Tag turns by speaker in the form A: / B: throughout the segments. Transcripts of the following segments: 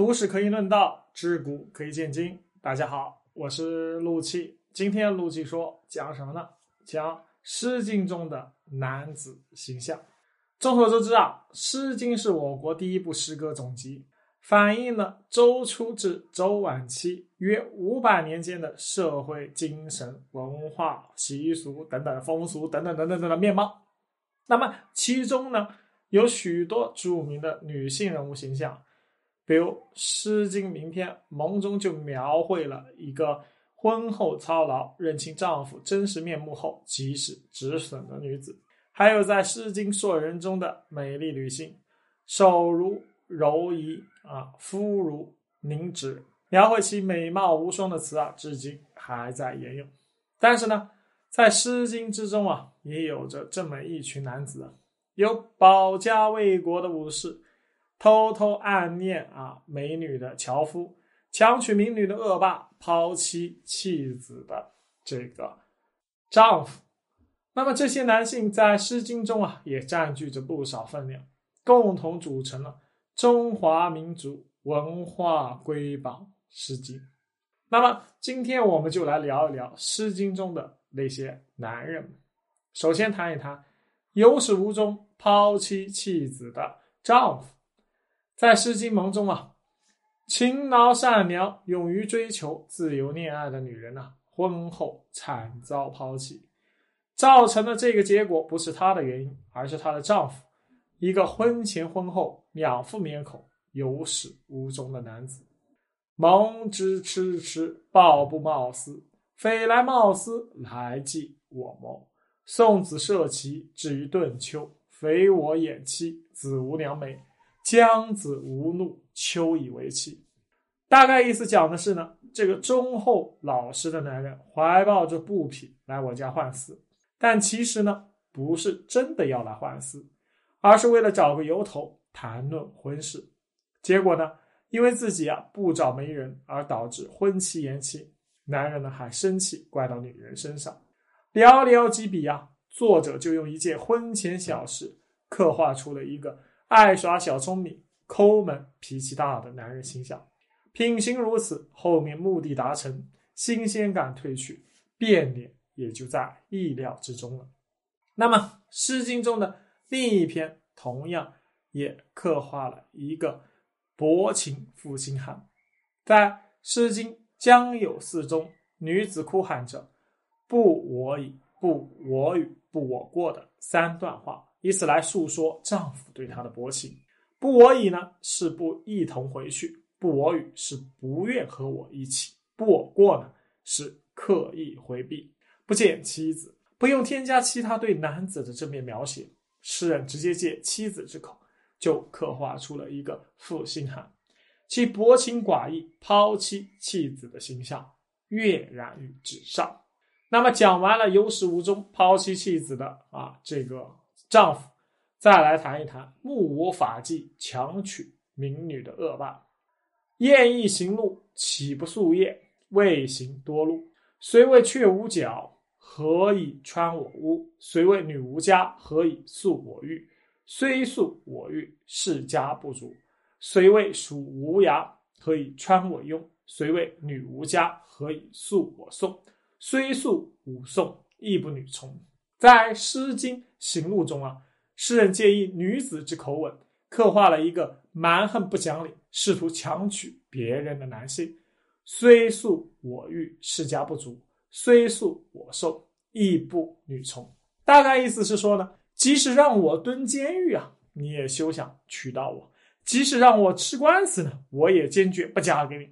A: 读史可以论道，知古可以鉴今。大家好，我是陆气。今天陆气说讲什么呢？讲《诗经》中的男子形象。众所周知啊，《诗经》是我国第一部诗歌总集，反映了周初至周晚期约五百年间的社会、精神、文化、习俗等等风俗等等等等等的面貌。那么其中呢？有许多著名的女性人物形象，比如《诗经·名篇·盟》中就描绘了一个婚后操劳、认清丈夫真实面目后及时止损的女子；还有在《诗经·硕人》中的美丽女性，手如柔夷啊，肤如凝脂，描绘其美貌无双的词啊，至今还在沿用。但是呢，在《诗经》之中啊，也有着这么一群男子啊。有保家卫国的武士，偷偷暗恋啊美女的樵夫，强娶民女的恶霸，抛妻弃子的这个丈夫。那么这些男性在《诗经》中啊，也占据着不少分量，共同组成了中华民族文化瑰宝《诗经》。那么今天我们就来聊一聊《诗经》中的那些男人。首先谈一谈。有始无终抛妻弃子的丈夫，在《诗经·盟》中啊，勤劳善良、勇于追求自由恋爱的女人呐，婚后惨遭抛弃，造成的这个结果不是她的原因，而是她的丈夫，一个婚前婚后两副面孔、有始无终的男子。蒙之痴痴，抱不貌思，匪来貌思，来即我谋。宋子涉其至于顿丘，匪我眼妻，子无良美，姜子无怒，秋以为妻。大概意思讲的是呢，这个忠厚老实的男人怀抱着布匹来我家换丝，但其实呢，不是真的要来换丝，而是为了找个由头谈论婚事。结果呢，因为自己啊不找媒人，而导致婚期延期，男人呢还生气，怪到女人身上。寥寥几笔啊，作者就用一件婚前小事，刻画出了一个爱耍小聪明、抠门、脾气大的男人形象。品行如此，后面目的达成，新鲜感褪去，变脸也就在意料之中了。那么，《诗经》中的另一篇同样也刻画了一个薄情负心汉。在《诗经·江有四》中，女子哭喊着。不我已，不我与，不我过的三段话，以此来诉说丈夫对她的薄情。不我已呢，是不一同回去；不我与是不愿和我一起；不我过呢，是刻意回避，不见妻子。不用添加其他对男子的正面描写，诗人直接借妻子之口，就刻画出了一个负心汉，其薄情寡义、抛妻弃子的形象跃然于纸上。那么讲完了有始无终抛妻弃子的啊这个丈夫，再来谈一谈目无法纪强娶民女的恶霸。燕翼行路，岂不宿夜？未行多路，虽谓雀无脚，何以穿我屋？虽谓女无家，何以诉我欲？虽诉我欲，世家不足；虽谓属无涯，何以穿我庸？虽谓女无家，何以诉我送？虽素武颂，亦不女从。在《诗经·行路》中啊，诗人借以女子之口吻，刻画了一个蛮横不讲理、试图强娶别人的男性。虽诉我欲，世家不足；虽诉我受，亦不女从。大概意思是说呢，即使让我蹲监狱啊，你也休想娶到我；即使让我吃官司呢，我也坚决不嫁给你。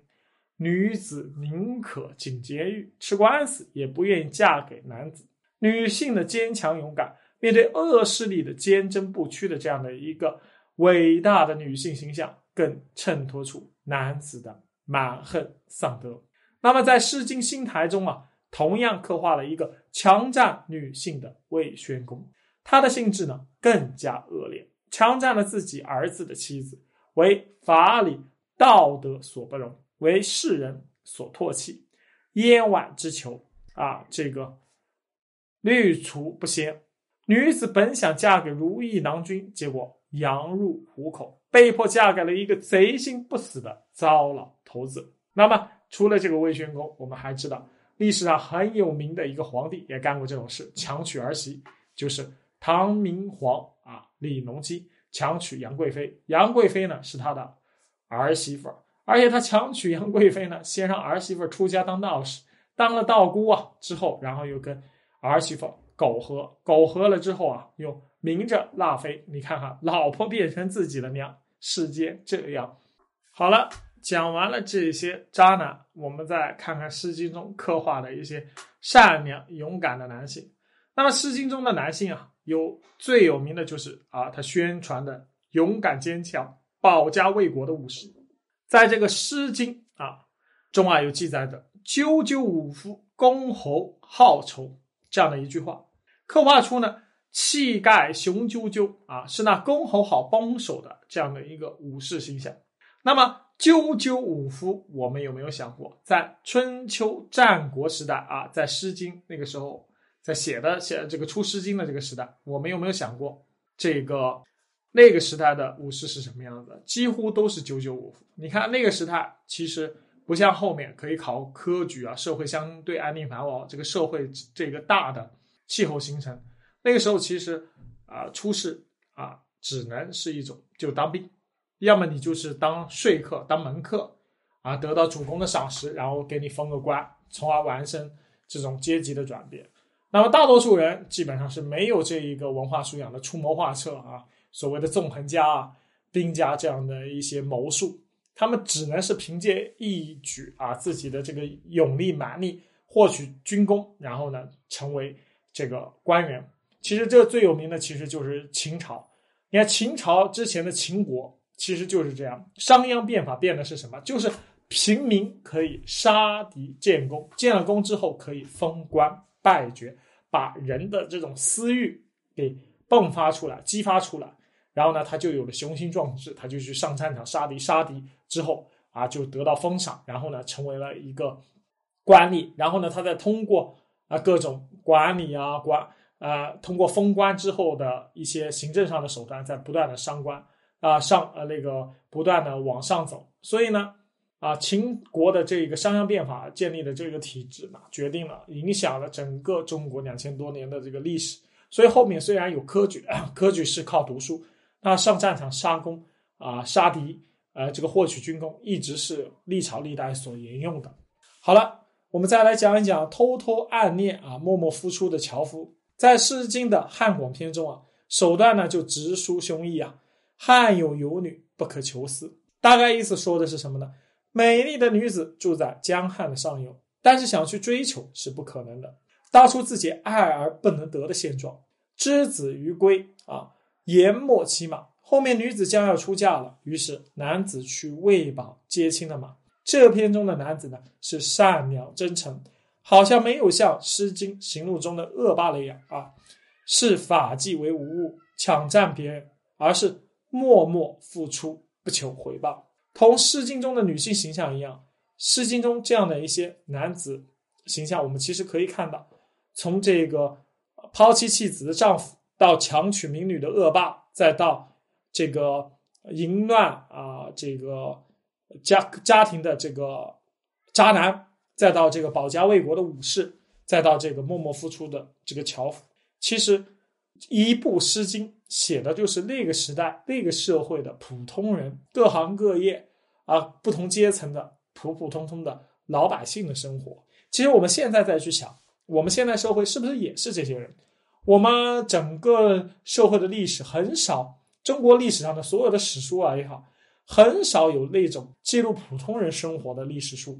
A: 女子宁可进监狱吃官司，也不愿意嫁给男子。女性的坚强勇敢，面对恶势力的坚贞不屈的这样的一个伟大的女性形象，更衬托出男子的蛮横丧德。那么，在《诗经·新台》中啊，同样刻画了一个强占女性的魏宣公，他的性质呢更加恶劣，强占了自己儿子的妻子，为法理道德所不容。为世人所唾弃，燕婉之求啊，这个滤除不鲜。女子本想嫁给如意郎君，结果羊入虎口，被迫嫁给了一个贼心不死的糟老头子。那么，除了这个魏宣公，我们还知道历史上很有名的一个皇帝也干过这种事，强娶儿媳，就是唐明皇啊李隆基强娶杨贵妃。杨贵妃呢是他的儿媳妇儿，而且他强娶杨贵妃呢，先让儿媳妇出家当道士，当了道姑啊，之后然后又跟儿媳妇苟合，苟合了之后啊，又明着纳妃。你看看，老婆变成自己的娘，世间这样。好了，讲完了这些渣男，我们再看看《诗经》中刻画的一些善良勇敢的男性。那么，《诗经》中的男性啊，有最有名的就是啊，他宣传的勇敢坚强、保家卫国的武士。在这个《诗经》啊中啊，有记载的“赳赳武夫，公侯好逑”这样的一句话。刻画出呢气概雄赳赳啊，是那公侯好帮手的这样的一个武士形象。那么赳赳武夫，我们有没有想过，在春秋战国时代啊，在《诗经》那个时候，在写的写这个出《诗经》的这个时代，我们有没有想过，这个那个时代的武士是什么样子？几乎都是赳赳武夫。你看那个时代，其实不像后面可以考科举啊，社会相对安定繁荣，这个社会这个大的。气候形成，那个时候其实啊，出仕啊，只能是一种就当兵，要么你就是当说客、当门客啊，得到主公的赏识，然后给你封个官，从而完成这种阶级的转变。那么大多数人基本上是没有这一个文化素养的，出谋划策啊，所谓的纵横家啊、兵家这样的一些谋术，他们只能是凭借一举啊自己的这个勇力蛮力获取军功，然后呢成为。这个官员，其实这最有名的其实就是秦朝。你看秦朝之前的秦国，其实就是这样。商鞅变法变的是什么？就是平民可以杀敌建功，建了功之后可以封官拜爵，把人的这种私欲给迸发出来、激发出来，然后呢，他就有了雄心壮志，他就去上战场杀敌，杀敌之后啊，就得到封赏，然后呢，成为了一个官吏，然后呢，他再通过。啊，各种管理啊，管啊，通过封官之后的一些行政上的手段，在不断的上官啊，上呃那个不断的往上走。所以呢，啊，秦国的这个商鞅变法建立的这个体制呢，决定了影响了整个中国两千多年的这个历史。所以后面虽然有科举，科举是靠读书，那上战场杀功啊，杀敌，呃，这个获取军功，一直是历朝历代所沿用的。好了。我们再来讲一讲偷偷暗恋啊、默默付出的樵夫。在《诗经》的汉广篇中啊，手段呢就直抒胸臆啊：“汉有游女，不可求思。”大概意思说的是什么呢？美丽的女子住在江汉的上游，但是想去追求是不可能的，道出自己爱而不能得的现状。之子于归啊，言莫骑马。后面女子将要出嫁了，于是男子去喂饱接亲的马。这篇中的男子呢，是善良真诚，好像没有像《诗经·行路》中的恶霸那样啊，视法纪为无物，抢占别人，而是默默付出，不求回报。同《诗经》中的女性形象一样，《诗经》中这样的一些男子形象，我们其实可以看到，从这个抛妻弃子的丈夫，到强娶民女的恶霸，再到这个淫乱啊，这个。家家庭的这个渣男，再到这个保家卫国的武士，再到这个默默付出的这个樵夫，其实一部《诗经》写的就是那个时代、那个社会的普通人，各行各业啊，不同阶层的普普通通的老百姓的生活。其实我们现在再去想，我们现在社会是不是也是这些人？我们整个社会的历史很少，中国历史上的所有的史书啊也好。很少有那种记录普通人生活的历史书，《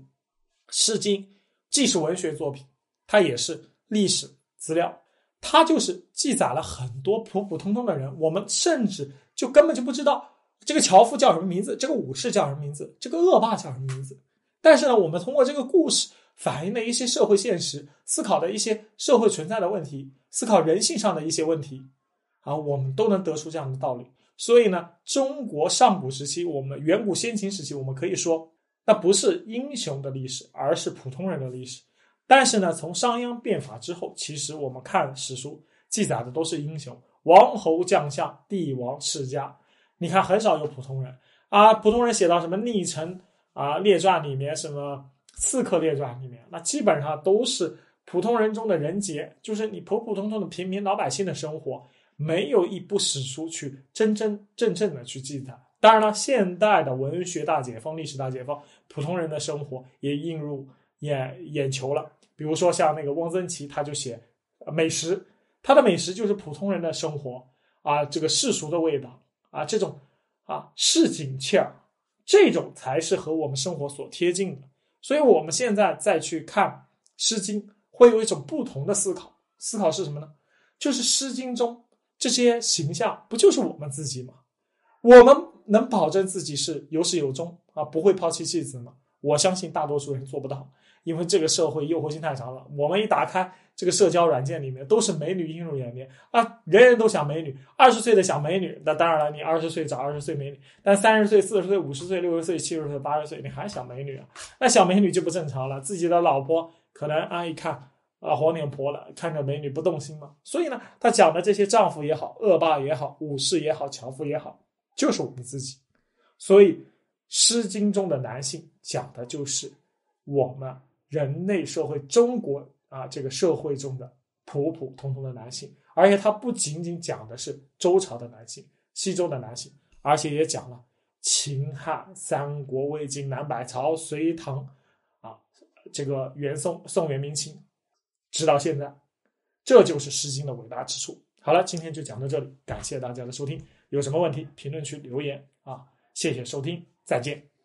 A: 诗经》既是文学作品，它也是历史资料，它就是记载了很多普普通通的人，我们甚至就根本就不知道这个樵夫叫什么名字，这个武士叫什么名字，这个恶霸叫什么名字。但是呢，我们通过这个故事反映的一些社会现实，思考的一些社会存在的问题，思考人性上的一些问题，啊，我们都能得出这样的道理。所以呢，中国上古时期，我们远古先秦时期，我们可以说，那不是英雄的历史，而是普通人的历史。但是呢，从商鞅变法之后，其实我们看史书记载的都是英雄，王侯将相、帝王世家，你看很少有普通人啊，普通人写到什么逆臣啊列传里面，什么刺客列传里面，那基本上都是普通人中的人杰，就是你普普通通的平民老百姓的生活，没有一部史书去真真正正的去记载。当然了，现代的文学大解放、历史大解放，普通人的生活也映入眼眼球了。比如说像那个汪曾祺，他就写美食，他的美食就是普通人的生活啊，这个世俗的味道啊，这种啊市井气儿，这种才是和我们生活所贴近的。所以，我们现在再去看《诗经》，会有一种不同的思考。思考是什么呢？就是《诗经》中这些形象，不就是我们自己吗？我们。能保证自己是有始有终啊，不会抛弃妻子吗？我相信大多数人做不到，因为这个社会诱惑性太强了。我们一打开这个社交软件，里面都是美女映入眼帘啊，人人都想美女。二十岁的想美女，那当然了，你二十岁找二十岁美女，但三十岁、四十岁、五十岁、六十岁、七十岁、八十岁，你还想美女啊？那想美女就不正常了。自己的老婆可能啊一看啊黄脸婆了，看着美女不动心吗？所以呢，他讲的这些丈夫也好，恶霸也好，武士也好，樵夫也好。就是我们自己，所以《诗经》中的男性讲的就是我们人类社会、中国啊这个社会中的普普通通的男性，而且它不仅仅讲的是周朝的男性、西周的男性，而且也讲了秦汉、三国、魏晋南北朝、隋唐啊这个元宋、宋元明清，直到现在，这就是《诗经》的伟大之处。好了，今天就讲到这里，感谢大家的收听。有什么问题，评论区留言啊！谢谢收听，再见。